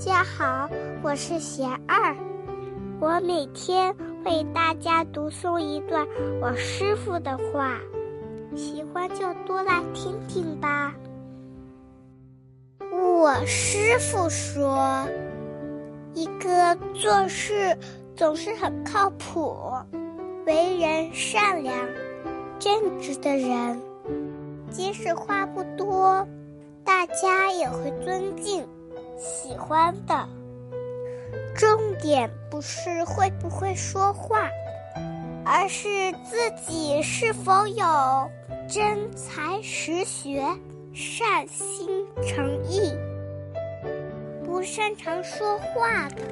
大家好，我是贤二，我每天为大家读诵一段我师傅的话，喜欢就多来听听吧。我师傅说，一个做事总是很靠谱、为人善良、正直的人，即使话不多，大家也会尊敬。喜欢的重点不是会不会说话，而是自己是否有真才实学、善心诚意。不擅长说话的，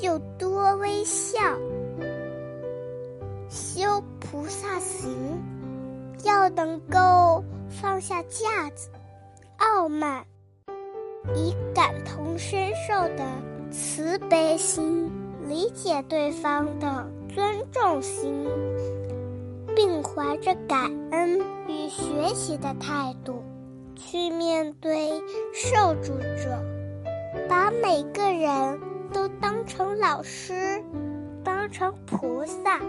就多微笑，修菩萨行，要能够放下架子、傲慢。以感同身受的慈悲心，理解对方的尊重心，并怀着感恩与学习的态度，去面对受助者，把每个人都当成老师，当成菩萨。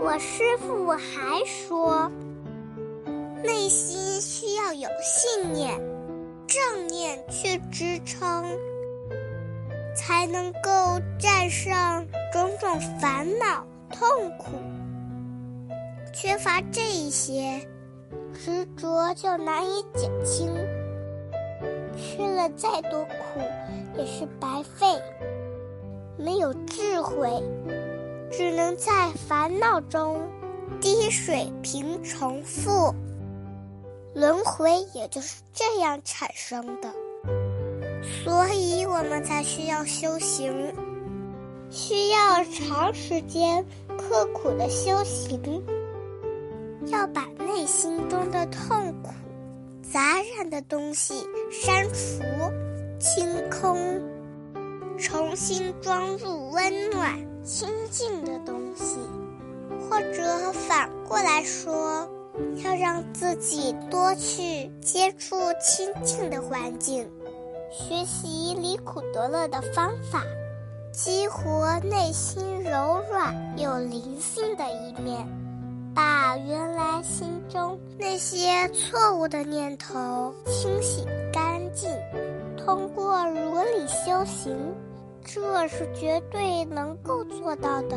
我师傅还说，内心需要有信念。正念去支撑，才能够战胜种种烦恼痛苦。缺乏这一些，执着就难以减轻。吃了再多苦，也是白费。没有智慧，只能在烦恼中滴水平重复。轮回也就是这样产生的，所以我们才需要修行，需要长时间刻苦的修行，要把内心中的痛苦、杂染的东西删除、清空，重新装入温暖、清净的东西，或者反过来说。让自己多去接触清净的环境，学习离苦得乐的方法，激活内心柔软有灵性的一面，把原来心中那些错误的念头清洗干净。通过如理修行，这是绝对能够做到的。